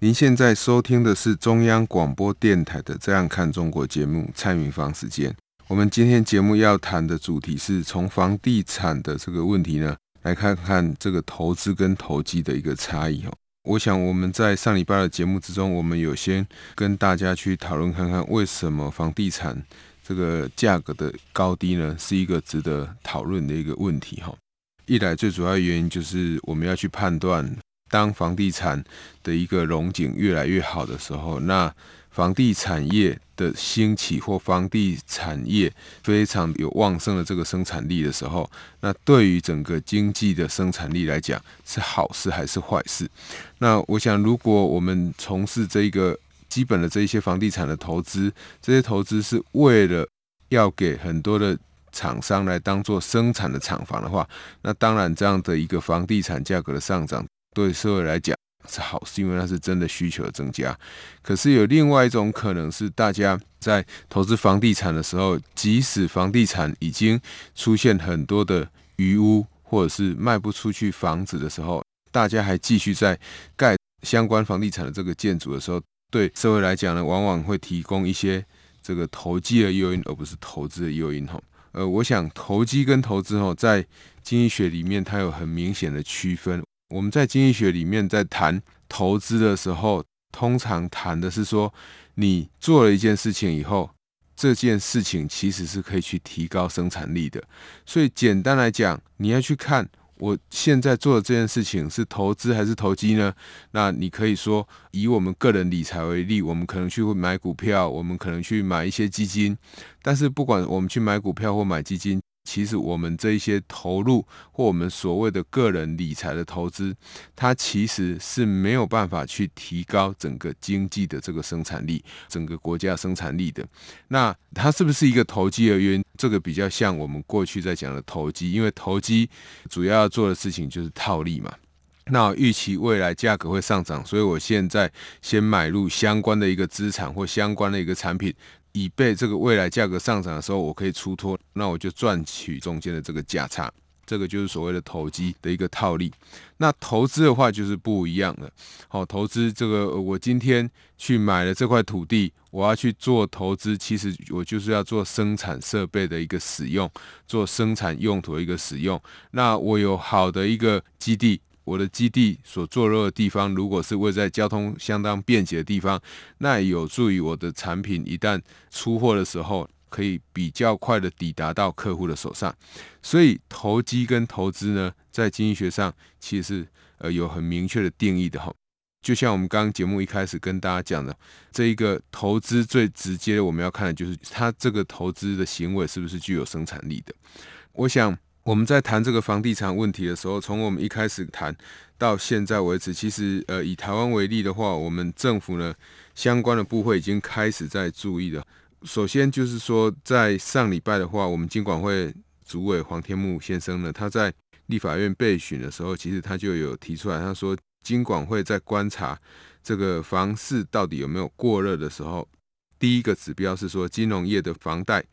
您现在收听的是中央广播电台的《这样看中国》节目，蔡明芳时间。我们今天节目要谈的主题是从房地产的这个问题呢，来看看这个投资跟投机的一个差异哦。我想我们在上礼拜的节目之中，我们有先跟大家去讨论看看，为什么房地产这个价格的高低呢，是一个值得讨论的一个问题哈。一来最主要原因就是我们要去判断，当房地产的一个荣景越来越好的时候，那房地产业的兴起或房地产业非常有旺盛的这个生产力的时候，那对于整个经济的生产力来讲是好事还是坏事？那我想，如果我们从事这个基本的这一些房地产的投资，这些投资是为了要给很多的。厂商来当做生产的厂房的话，那当然这样的一个房地产价格的上涨，对社会来讲是好事，因为那是真的需求的增加。可是有另外一种可能是，大家在投资房地产的时候，即使房地产已经出现很多的余屋，或者是卖不出去房子的时候，大家还继续在盖相关房地产的这个建筑的时候，对社会来讲呢，往往会提供一些这个投机的诱因，而不是投资的诱因哈。呃，我想投机跟投资哦，在经济学里面它有很明显的区分。我们在经济学里面在谈投资的时候，通常谈的是说，你做了一件事情以后，这件事情其实是可以去提高生产力的。所以简单来讲，你要去看。我现在做的这件事情是投资还是投机呢？那你可以说，以我们个人理财为例，我们可能去买股票，我们可能去买一些基金。但是不管我们去买股票或买基金，其实我们这一些投入或我们所谓的个人理财的投资，它其实是没有办法去提高整个经济的这个生产力，整个国家生产力的。那它是不是一个投机的原因？这个比较像我们过去在讲的投机，因为投机主要要做的事情就是套利嘛。那预期未来价格会上涨，所以我现在先买入相关的一个资产或相关的一个产品。以备这个未来价格上涨的时候，我可以出脱，那我就赚取中间的这个价差，这个就是所谓的投机的一个套利。那投资的话就是不一样了。好，投资这个我今天去买了这块土地，我要去做投资，其实我就是要做生产设备的一个使用，做生产用途的一个使用。那我有好的一个基地。我的基地所坐落的地方，如果是位在交通相当便捷的地方，那也有助于我的产品一旦出货的时候，可以比较快的抵达到客户的手上。所以，投机跟投资呢，在经济学上其实呃有很明确的定义的哈。就像我们刚刚节目一开始跟大家讲的，这一个投资最直接我们要看的就是它这个投资的行为是不是具有生产力的。我想。我们在谈这个房地产问题的时候，从我们一开始谈到现在为止，其实呃，以台湾为例的话，我们政府呢相关的部会已经开始在注意了。首先就是说，在上礼拜的话，我们金管会主委黄天牧先生呢，他在立法院备询的时候，其实他就有提出来，他说金管会在观察这个房市到底有没有过热的时候，第一个指标是说金融业的房贷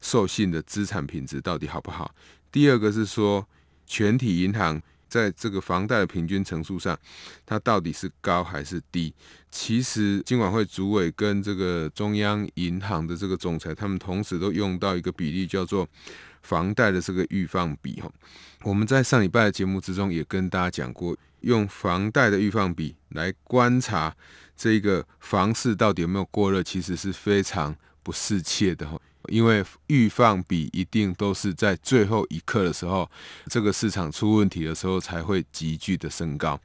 授信的资产品质到底好不好。第二个是说，全体银行在这个房贷的平均层数上，它到底是高还是低？其实金管会主委跟这个中央银行的这个总裁，他们同时都用到一个比例，叫做房贷的这个预放比。哈，我们在上礼拜的节目之中也跟大家讲过，用房贷的预放比来观察这个房市到底有没有过热，其实是非常不适切的。哈。因为预放比一定都是在最后一刻的时候，这个市场出问题的时候才会急剧的升高，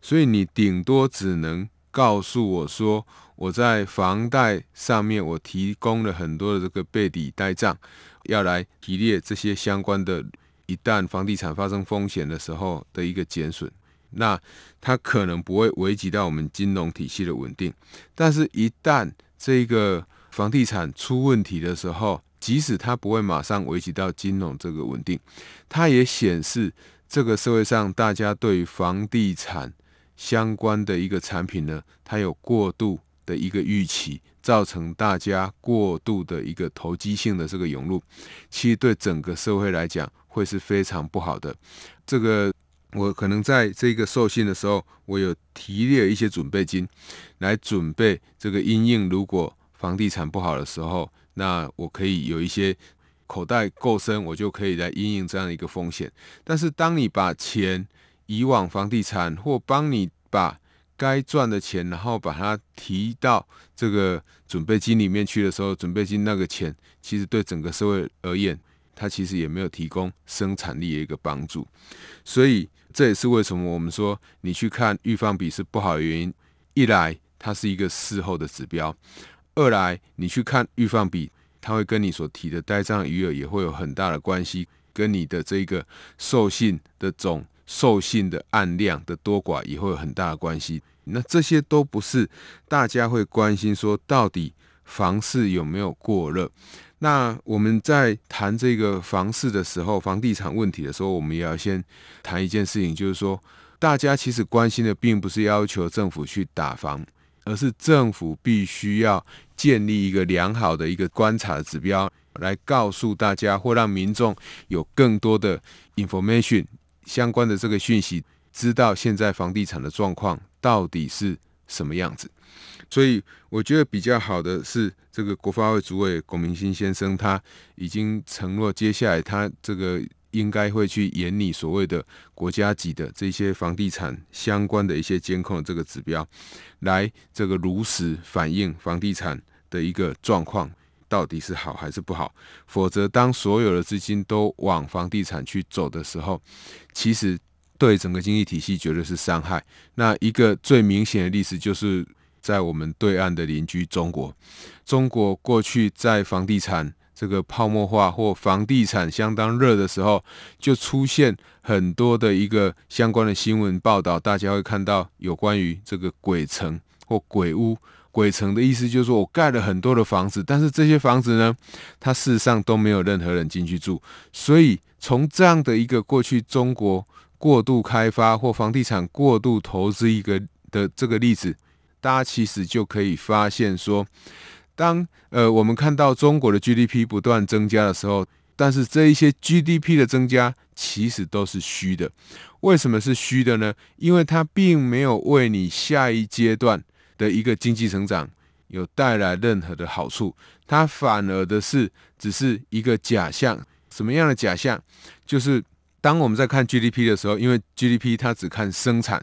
所以你顶多只能告诉我说，我在房贷上面我提供了很多的这个备抵呆账，要来提列这些相关的，一旦房地产发生风险的时候的一个减损。那它可能不会危及到我们金融体系的稳定。但是，一旦这个房地产出问题的时候，即使它不会马上危及到金融这个稳定，它也显示这个社会上大家对房地产相关的一个产品呢，它有过度的一个预期，造成大家过度的一个投机性的这个涌入，其实对整个社会来讲会是非常不好的。这个我可能在这个授信的时候，我有提列一些准备金，来准备这个因应如果房地产不好的时候。那我可以有一些口袋够深，我就可以来因应这样的一个风险。但是，当你把钱移往房地产，或帮你把该赚的钱，然后把它提到这个准备金里面去的时候，准备金那个钱，其实对整个社会而言，它其实也没有提供生产力的一个帮助。所以，这也是为什么我们说你去看预放比是不好的原因。一来，它是一个事后的指标。二来，你去看预放比，它会跟你所提的呆账余额也会有很大的关系，跟你的这个授信的总授信的案量的多寡也会有很大的关系。那这些都不是大家会关心说到底房市有没有过热。那我们在谈这个房市的时候，房地产问题的时候，我们也要先谈一件事情，就是说大家其实关心的并不是要求政府去打房。而是政府必须要建立一个良好的一个观察的指标，来告诉大家或让民众有更多的 information 相关的这个讯息，知道现在房地产的状况到底是什么样子。所以我觉得比较好的是，这个国发会主委龚明鑫先生他已经承诺，接下来他这个。应该会去研拟所谓的国家级的这些房地产相关的一些监控的这个指标，来这个如实反映房地产的一个状况到底是好还是不好。否则，当所有的资金都往房地产去走的时候，其实对整个经济体系绝对是伤害。那一个最明显的例子就是在我们对岸的邻居中国，中国过去在房地产。这个泡沫化或房地产相当热的时候，就出现很多的一个相关的新闻报道，大家会看到有关于这个鬼城或鬼屋。鬼城的意思就是说我盖了很多的房子，但是这些房子呢，它事实上都没有任何人进去住。所以从这样的一个过去中国过度开发或房地产过度投资一个的这个例子，大家其实就可以发现说。当呃我们看到中国的 GDP 不断增加的时候，但是这一些 GDP 的增加其实都是虚的。为什么是虚的呢？因为它并没有为你下一阶段的一个经济成长有带来任何的好处，它反而的是只是一个假象。什么样的假象？就是当我们在看 GDP 的时候，因为 GDP 它只看生产，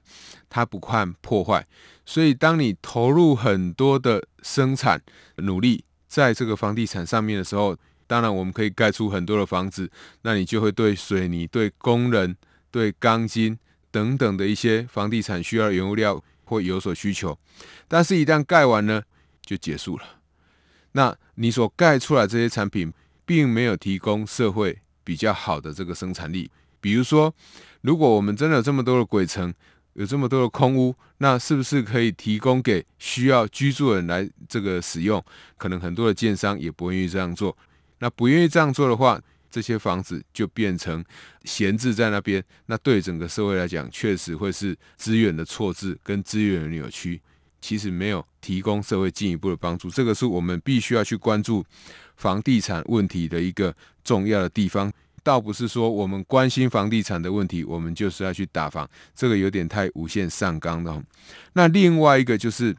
它不看破坏。所以，当你投入很多的生产努力在这个房地产上面的时候，当然我们可以盖出很多的房子，那你就会对水泥、对工人、对钢筋等等的一些房地产需要的原物料会有所需求。但是，一旦盖完呢，就结束了。那你所盖出来这些产品，并没有提供社会比较好的这个生产力。比如说，如果我们真的有这么多的鬼城，有这么多的空屋，那是不是可以提供给需要居住的人来这个使用？可能很多的建商也不愿意这样做。那不愿意这样做的话，这些房子就变成闲置在那边。那对整个社会来讲，确实会是资源的错置跟资源的扭曲，其实没有提供社会进一步的帮助。这个是我们必须要去关注房地产问题的一个重要的地方。倒不是说我们关心房地产的问题，我们就是要去打房，这个有点太无限上纲了。那另外一个就是，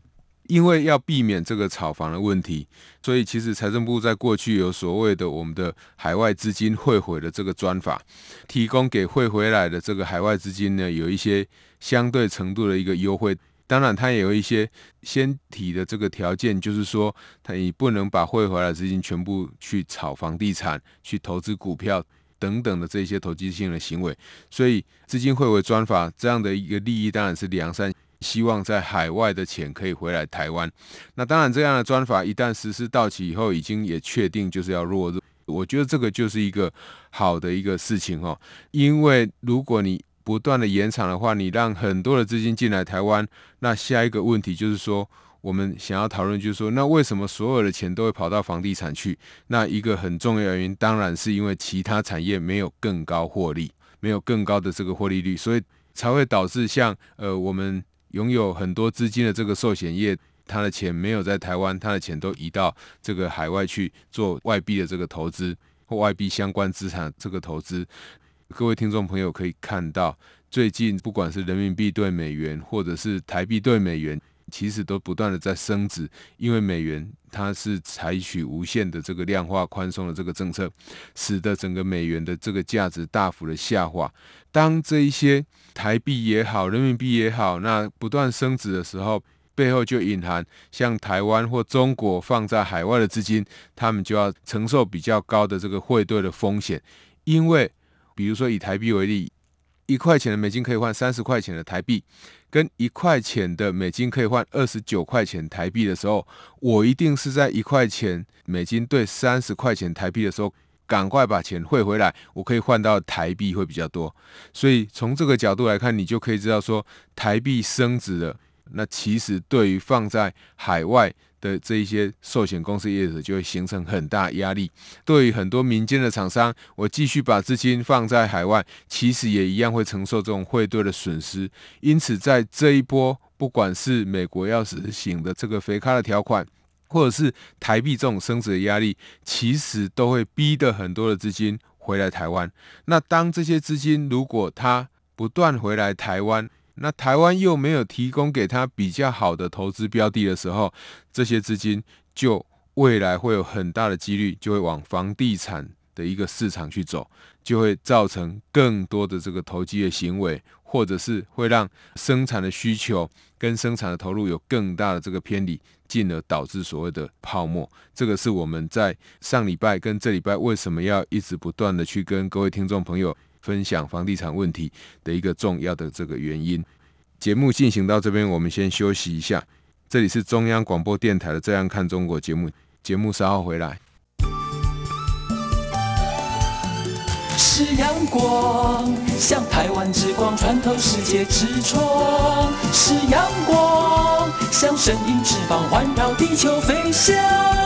因为要避免这个炒房的问题，所以其实财政部在过去有所谓的我们的海外资金汇回的这个专法，提供给汇回来的这个海外资金呢，有一些相对程度的一个优惠。当然，它也有一些先提的这个条件，就是说，它也不能把汇回来资金全部去炒房地产，去投资股票。等等的这些投机性的行为，所以资金汇回专法这样的一个利益当然是良善，希望在海外的钱可以回来台湾。那当然，这样的专法一旦实施到期以后，已经也确定就是要落入。我觉得这个就是一个好的一个事情哦，因为如果你不断的延长的话，你让很多的资金进来台湾，那下一个问题就是说，我们想要讨论就是说，那为什么所有的钱都会跑到房地产去？那一个很重要的原因，当然是因为其他产业没有更高获利，没有更高的这个获利率，所以才会导致像呃我们拥有很多资金的这个寿险业，他的钱没有在台湾，他的钱都移到这个海外去做外币的这个投资或外币相关资产这个投资。各位听众朋友可以看到，最近不管是人民币兑美元，或者是台币兑美元，其实都不断的在升值，因为美元它是采取无限的这个量化宽松的这个政策，使得整个美元的这个价值大幅的下滑。当这一些台币也好，人民币也好，那不断升值的时候，背后就隐含像台湾或中国放在海外的资金，他们就要承受比较高的这个汇兑的风险，因为。比如说以台币为例，一块钱的美金可以换三十块钱的台币，跟一块钱的美金可以换二十九块钱台币的时候，我一定是在一块钱美金兑三十块钱台币的时候，赶快把钱汇回来，我可以换到台币会比较多。所以从这个角度来看，你就可以知道说，台币升值了，那其实对于放在海外。的这一些寿险公司业者就会形成很大压力。对于很多民间的厂商，我继续把资金放在海外，其实也一样会承受这种汇兑的损失。因此，在这一波，不管是美国要实行的这个肥咖的条款，或者是台币这种升值的压力，其实都会逼得很多的资金回来台湾。那当这些资金如果它不断回来台湾，那台湾又没有提供给他比较好的投资标的的时候，这些资金就未来会有很大的几率就会往房地产的一个市场去走，就会造成更多的这个投机的行为，或者是会让生产的需求跟生产的投入有更大的这个偏离，进而导致所谓的泡沫。这个是我们在上礼拜跟这礼拜为什么要一直不断的去跟各位听众朋友。分享房地产问题的一个重要的这个原因。节目进行到这边，我们先休息一下。这里是中央广播电台的《这样看中国》节目，节目稍后回来。是阳光，像台湾之光穿透世界之窗；是阳光，像神鹰翅膀环绕地球飞翔。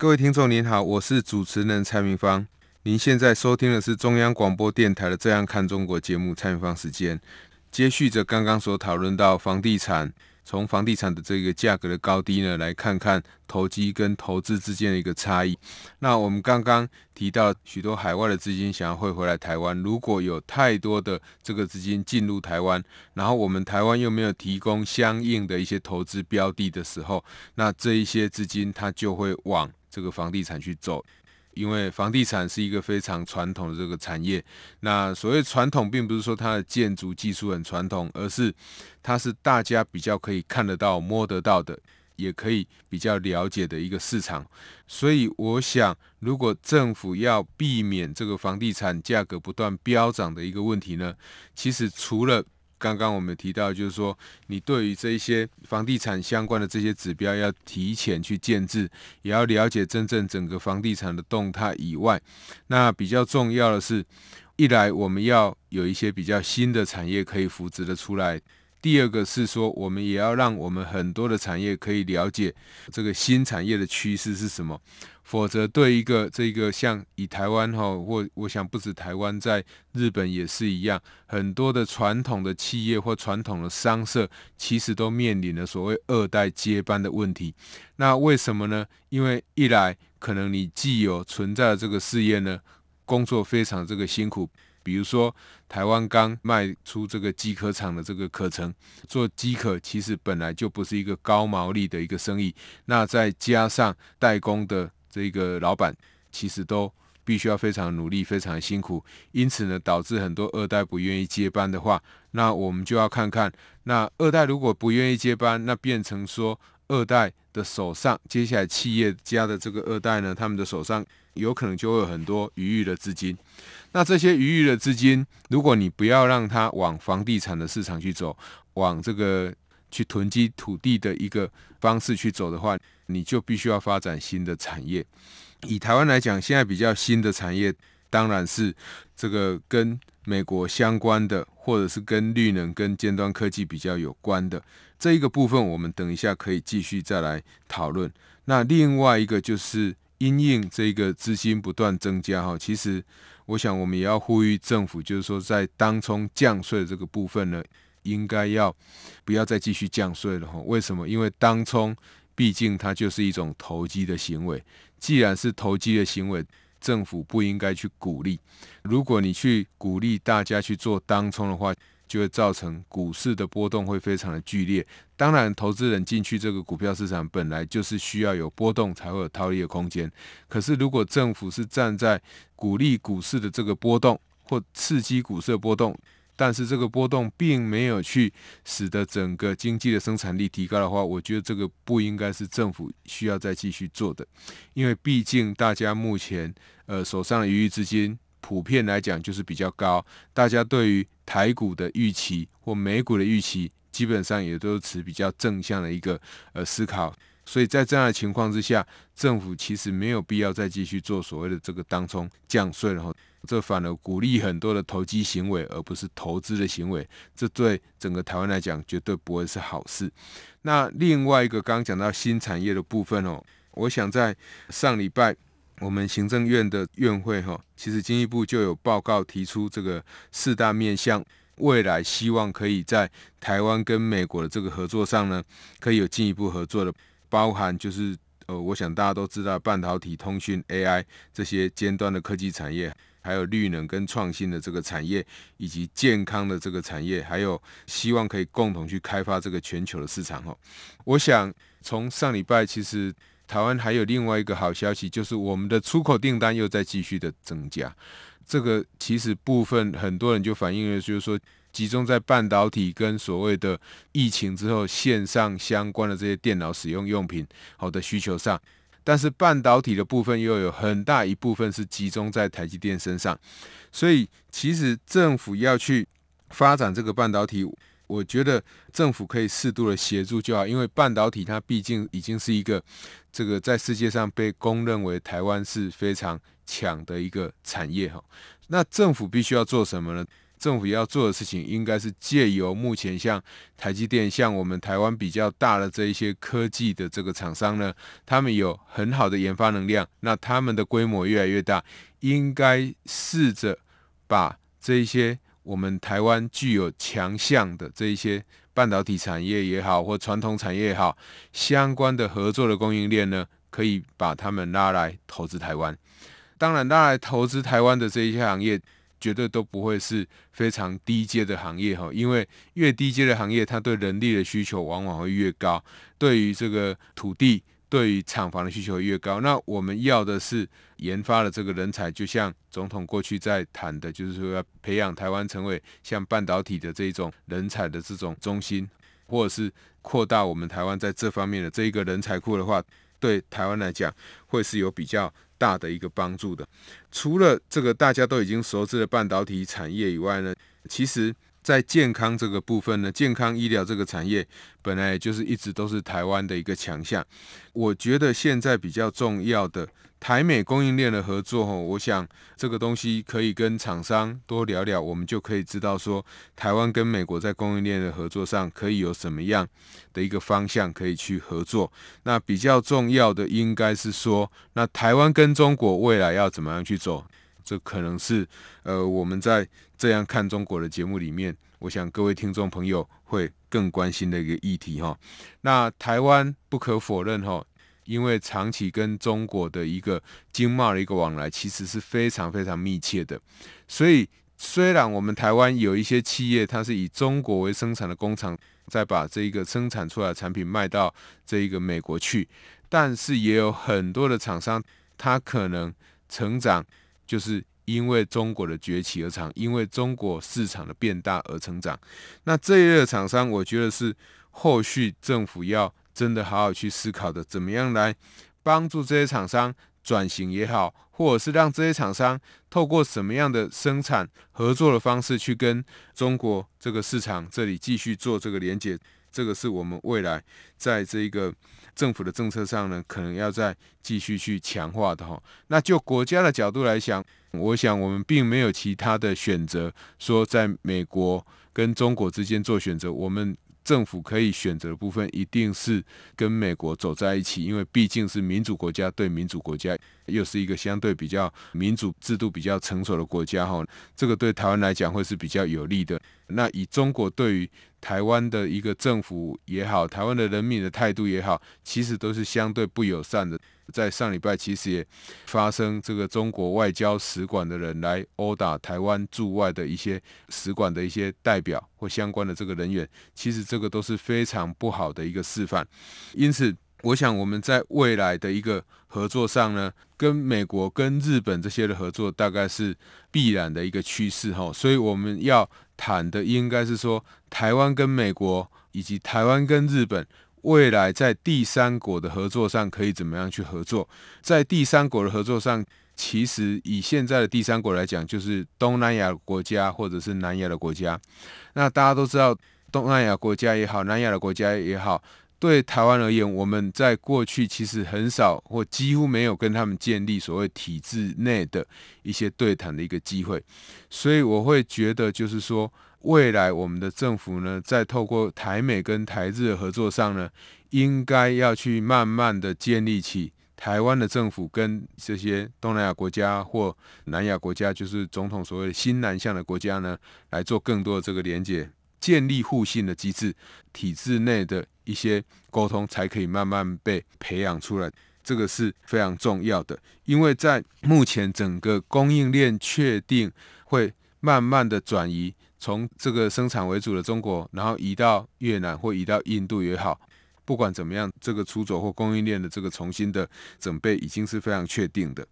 各位听众您好，我是主持人蔡明芳。您现在收听的是中央广播电台的《这样看中国》节目，蔡明芳时间。接续着刚刚所讨论到房地产，从房地产的这个价格的高低呢，来看看投机跟投资之间的一个差异。那我们刚刚提到许多海外的资金想要汇回来台湾，如果有太多的这个资金进入台湾，然后我们台湾又没有提供相应的一些投资标的的时候，那这一些资金它就会往这个房地产去走，因为房地产是一个非常传统的这个产业。那所谓传统，并不是说它的建筑技术很传统，而是它是大家比较可以看得到、摸得到的，也可以比较了解的一个市场。所以，我想，如果政府要避免这个房地产价格不断飙涨的一个问题呢，其实除了刚刚我们提到，就是说，你对于这一些房地产相关的这些指标要提前去建制，也要了解真正整个房地产的动态以外，那比较重要的是，一来我们要有一些比较新的产业可以扶植的出来，第二个是说，我们也要让我们很多的产业可以了解这个新产业的趋势是什么。否则，对一个这个像以台湾哈，或我想不止台湾，在日本也是一样，很多的传统的企业或传统的商社，其实都面临了所谓二代接班的问题。那为什么呢？因为一来可能你既有存在的这个事业呢，工作非常这个辛苦。比如说，台湾刚卖出这个机壳厂的这个课程，做机壳其实本来就不是一个高毛利的一个生意。那再加上代工的。这个老板其实都必须要非常努力，非常辛苦，因此呢，导致很多二代不愿意接班的话，那我们就要看看，那二代如果不愿意接班，那变成说二代的手上，接下来企业家的这个二代呢，他们的手上有可能就会有很多余裕的资金。那这些余余的资金，如果你不要让它往房地产的市场去走，往这个去囤积土地的一个方式去走的话，你就必须要发展新的产业。以台湾来讲，现在比较新的产业，当然是这个跟美国相关的，或者是跟绿能、跟尖端科技比较有关的这一个部分，我们等一下可以继续再来讨论。那另外一个就是因应这个资金不断增加哈，其实我想我们也要呼吁政府，就是说在当冲降税的这个部分呢，应该要不要再继续降税了哈？为什么？因为当冲。毕竟它就是一种投机的行为，既然是投机的行为，政府不应该去鼓励。如果你去鼓励大家去做当冲的话，就会造成股市的波动会非常的剧烈。当然，投资人进去这个股票市场本来就是需要有波动才会有套利的空间。可是，如果政府是站在鼓励股市的这个波动或刺激股市的波动，但是这个波动并没有去使得整个经济的生产力提高的话，我觉得这个不应该是政府需要再继续做的，因为毕竟大家目前呃手上的余裕资金普遍来讲就是比较高，大家对于台股的预期或美股的预期基本上也都是持比较正向的一个呃思考。所以在这样的情况之下，政府其实没有必要再继续做所谓的这个当冲降税了哈，这反而鼓励很多的投机行为，而不是投资的行为，这对整个台湾来讲绝对不会是好事。那另外一个刚刚讲到新产业的部分哦，我想在上礼拜我们行政院的院会哈，其实经济部就有报告提出这个四大面向，未来希望可以在台湾跟美国的这个合作上呢，可以有进一步合作的。包含就是呃，我想大家都知道半导体、通讯、AI 这些尖端的科技产业，还有绿能跟创新的这个产业，以及健康的这个产业，还有希望可以共同去开发这个全球的市场哈。我想从上礼拜，其实台湾还有另外一个好消息，就是我们的出口订单又在继续的增加。这个其实部分很多人就反映了，就是说。集中在半导体跟所谓的疫情之后线上相关的这些电脑使用用品好的需求上，但是半导体的部分又有很大一部分是集中在台积电身上，所以其实政府要去发展这个半导体，我觉得政府可以适度的协助就好，因为半导体它毕竟已经是一个这个在世界上被公认为台湾是非常强的一个产业哈，那政府必须要做什么呢？政府要做的事情，应该是借由目前像台积电、像我们台湾比较大的这一些科技的这个厂商呢，他们有很好的研发能量，那他们的规模越来越大，应该试着把这一些我们台湾具有强项的这一些半导体产业也好，或传统产业也好，相关的合作的供应链呢，可以把他们拉来投资台湾。当然，拉来投资台湾的这一些行业。绝对都不会是非常低阶的行业哈，因为越低阶的行业，它对人力的需求往往会越高，对于这个土地、对于厂房的需求越高。那我们要的是研发的这个人才，就像总统过去在谈的，就是说要培养台湾成为像半导体的这种人才的这种中心，或者是扩大我们台湾在这方面的这一个人才库的话，对台湾来讲会是有比较。大的一个帮助的，除了这个大家都已经熟知的半导体产业以外呢，其实在健康这个部分呢，健康医疗这个产业本来就是一直都是台湾的一个强项。我觉得现在比较重要的台美供应链的合作，我想这个东西可以跟厂商多聊聊，我们就可以知道说，台湾跟美国在供应链的合作上可以有什么样的一个方向可以去合作。那比较重要的应该是说，那台湾跟中国未来要怎么样去走？这可能是呃我们在这样看中国的节目里面，我想各位听众朋友会更关心的一个议题哈。那台湾不可否认哈，因为长期跟中国的一个经贸的一个往来，其实是非常非常密切的。所以虽然我们台湾有一些企业，它是以中国为生产的工厂，再把这一个生产出来的产品卖到这一个美国去，但是也有很多的厂商，它可能成长。就是因为中国的崛起而长，因为中国市场的变大而成长。那这一类的厂商，我觉得是后续政府要真的好好去思考的，怎么样来帮助这些厂商转型也好，或者是让这些厂商透过什么样的生产合作的方式去跟中国这个市场这里继续做这个连接。这个是我们未来在这个政府的政策上呢，可能要再继续去强化的哈。那就国家的角度来讲，我想我们并没有其他的选择，说在美国跟中国之间做选择，我们。政府可以选择的部分一定是跟美国走在一起，因为毕竟是民主国家对民主国家，又是一个相对比较民主制度比较成熟的国家哈，这个对台湾来讲会是比较有利的。那以中国对于台湾的一个政府也好，台湾的人民的态度也好，其实都是相对不友善的。在上礼拜，其实也发生这个中国外交使馆的人来殴打台湾驻外的一些使馆的一些代表或相关的这个人员，其实这个都是非常不好的一个示范。因此，我想我们在未来的一个合作上呢，跟美国、跟日本这些的合作，大概是必然的一个趋势哈。所以我们要谈的应该是说，台湾跟美国以及台湾跟日本。未来在第三国的合作上可以怎么样去合作？在第三国的合作上，其实以现在的第三国来讲，就是东南亚国家或者是南亚的国家。那大家都知道，东南亚国家也好，南亚的国家也好，对台湾而言，我们在过去其实很少或几乎没有跟他们建立所谓体制内的一些对谈的一个机会。所以我会觉得，就是说。未来我们的政府呢，在透过台美跟台日的合作上呢，应该要去慢慢的建立起台湾的政府跟这些东南亚国家或南亚国家，就是总统所谓的新南向的国家呢，来做更多的这个连接，建立互信的机制，体制内的一些沟通才可以慢慢被培养出来，这个是非常重要的，因为在目前整个供应链确定会慢慢的转移。从这个生产为主的中国，然后移到越南或移到印度也好，不管怎么样，这个出走或供应链的这个重新的准备已经是非常确定的。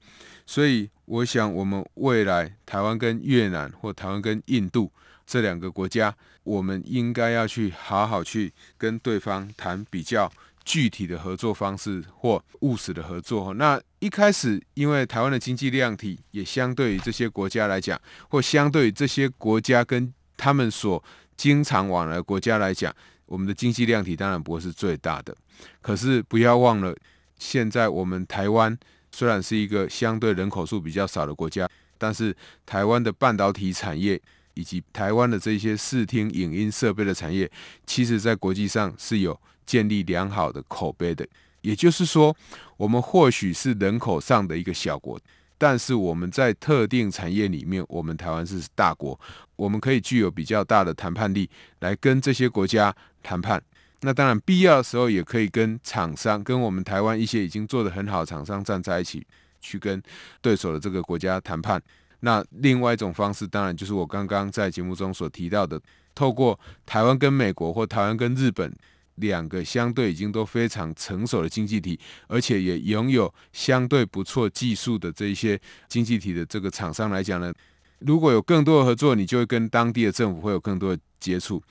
所以，我想我们未来台湾跟越南或台湾跟印度这两个国家，我们应该要去好好去跟对方谈比较具体的合作方式或务实的合作。那一开始，因为台湾的经济量体也相对于这些国家来讲，或相对于这些国家跟他们所经常往来国家来讲，我们的经济量体当然不会是最大的。可是不要忘了，现在我们台湾虽然是一个相对人口数比较少的国家，但是台湾的半导体产业以及台湾的这些视听影音设备的产业，其实在国际上是有建立良好的口碑的。也就是说，我们或许是人口上的一个小国。但是我们在特定产业里面，我们台湾是大国，我们可以具有比较大的谈判力，来跟这些国家谈判。那当然，必要的时候也可以跟厂商，跟我们台湾一些已经做得很好的厂商站在一起，去跟对手的这个国家谈判。那另外一种方式，当然就是我刚刚在节目中所提到的，透过台湾跟美国或台湾跟日本。两个相对已经都非常成熟的经济体，而且也拥有相对不错技术的这一些经济体的这个厂商来讲呢，如果有更多的合作，你就会跟当地的政府会有更多的接触，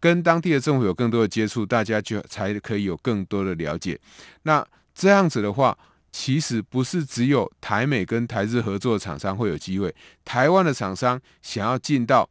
跟当地的政府有更多的接触，大家就才可以有更多的了解。那这样子的话，其实不是只有台美跟台日合作的厂商会有机会，台湾的厂商想要进到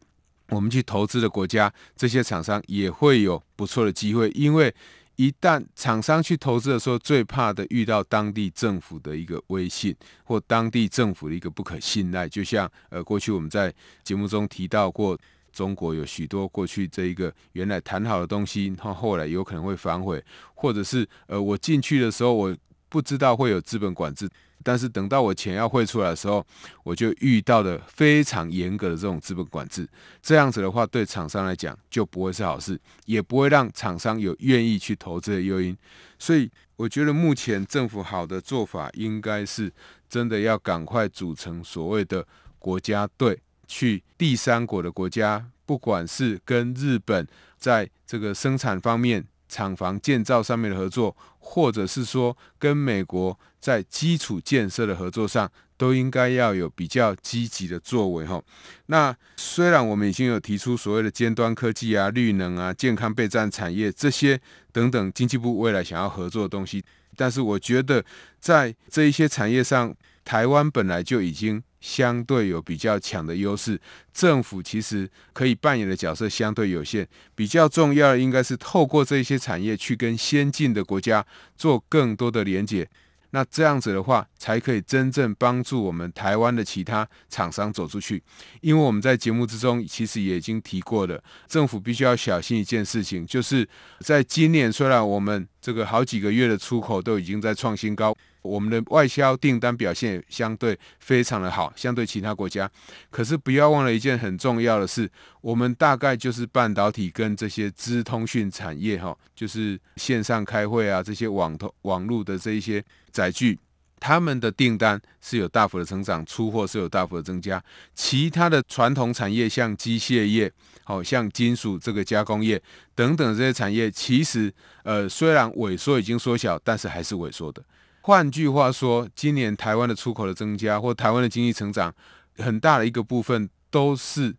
我们去投资的国家，这些厂商也会有不错的机会，因为一旦厂商去投资的时候，最怕的遇到当地政府的一个威信或当地政府的一个不可信赖。就像呃，过去我们在节目中提到过，中国有许多过去这一个原来谈好的东西，它后来有可能会反悔，或者是呃，我进去的时候我不知道会有资本管制。但是等到我钱要汇出来的时候，我就遇到了非常严格的这种资本管制。这样子的话，对厂商来讲就不会是好事，也不会让厂商有愿意去投资的诱因。所以，我觉得目前政府好的做法，应该是真的要赶快组成所谓的国家队，去第三国的国家，不管是跟日本在这个生产方面。厂房建造上面的合作，或者是说跟美国在基础建设的合作上，都应该要有比较积极的作为哈。那虽然我们已经有提出所谓的尖端科技啊、绿能啊、健康备战产业这些等等经济部未来想要合作的东西，但是我觉得在这一些产业上，台湾本来就已经。相对有比较强的优势，政府其实可以扮演的角色相对有限。比较重要的应该是透过这些产业去跟先进的国家做更多的连接。那这样子的话，才可以真正帮助我们台湾的其他厂商走出去。因为我们在节目之中其实也已经提过了，政府必须要小心一件事情，就是在今年虽然我们这个好几个月的出口都已经在创新高。我们的外销订单表现相对非常的好，相对其他国家。可是不要忘了一件很重要的事，我们大概就是半导体跟这些资通讯产业，哈，就是线上开会啊，这些网通网络的这一些载具，他们的订单是有大幅的成长，出货是有大幅的增加。其他的传统产业，像机械业，好像金属这个加工业等等这些产业，其实呃虽然萎缩已经缩小，但是还是萎缩的。换句话说，今年台湾的出口的增加，或台湾的经济成长，很大的一个部分都是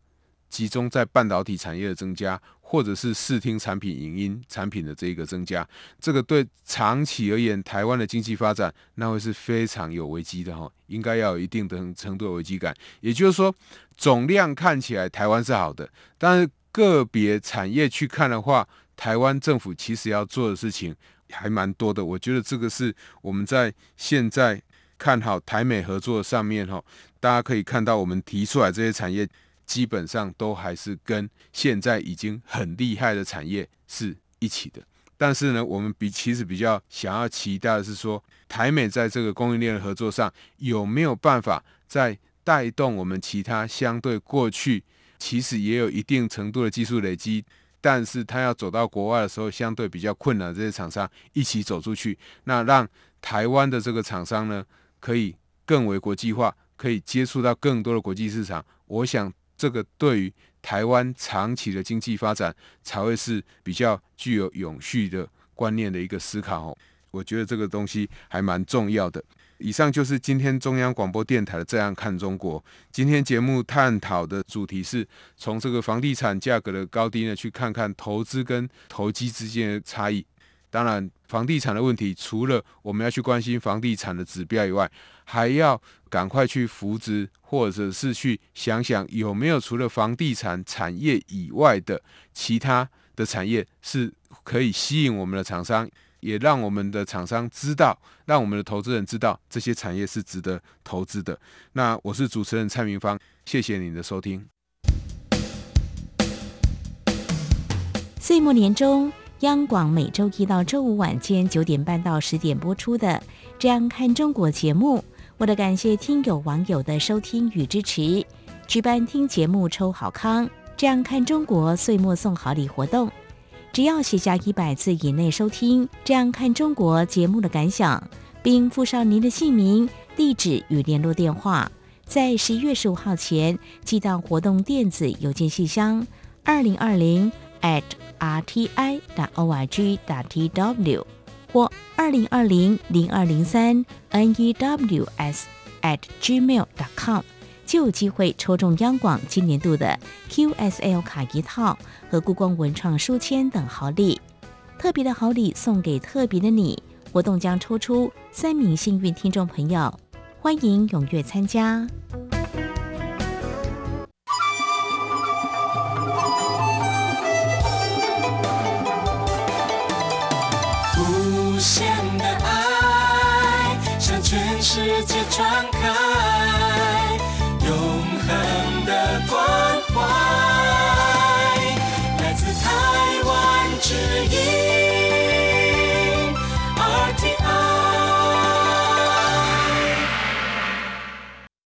集中在半导体产业的增加，或者是视听产品、影音产品的这一个增加。这个对长期而言，台湾的经济发展那会是非常有危机的哈，应该要有一定的程度的危机感。也就是说，总量看起来台湾是好的，但是个别产业去看的话，台湾政府其实要做的事情。还蛮多的，我觉得这个是我们在现在看好台美合作上面哈，大家可以看到我们提出来这些产业，基本上都还是跟现在已经很厉害的产业是一起的。但是呢，我们比其实比较想要期待的是说，台美在这个供应链的合作上有没有办法再带动我们其他相对过去其实也有一定程度的技术累积。但是他要走到国外的时候，相对比较困难。这些厂商一起走出去，那让台湾的这个厂商呢，可以更为国际化，可以接触到更多的国际市场。我想，这个对于台湾长期的经济发展，才会是比较具有永续的观念的一个思考。我觉得这个东西还蛮重要的。以上就是今天中央广播电台的《这样看中国》。今天节目探讨的主题是从这个房地产价格的高低呢，去看看投资跟投机之间的差异。当然，房地产的问题，除了我们要去关心房地产的指标以外，还要赶快去扶植，或者是去想想有没有除了房地产产业以外的其他的产业是可以吸引我们的厂商。也让我们的厂商知道，让我们的投资人知道这些产业是值得投资的。那我是主持人蔡明芳，谢谢您的收听。岁末年终，央广每周一到周五晚间九点半到十点播出的《这样看中国》节目，为了感谢听友网友的收听与支持，举办听节目抽好康，《这样看中国》岁末送好礼活动。只要写下一百字以内收听，这样看中国节目的感想，并附上您的姓名、地址与联络电话，在十一月十五号前寄到活动电子邮件信箱二零二零 at rti. o r g. tw 或二零二零零二零三 news at gmail 点 com。就有机会抽中央广今年度的 QSL 卡一套和故宫文创书签等好礼，特别的好礼送给特别的你。活动将抽出三名幸运听众朋友，欢迎踊跃参加。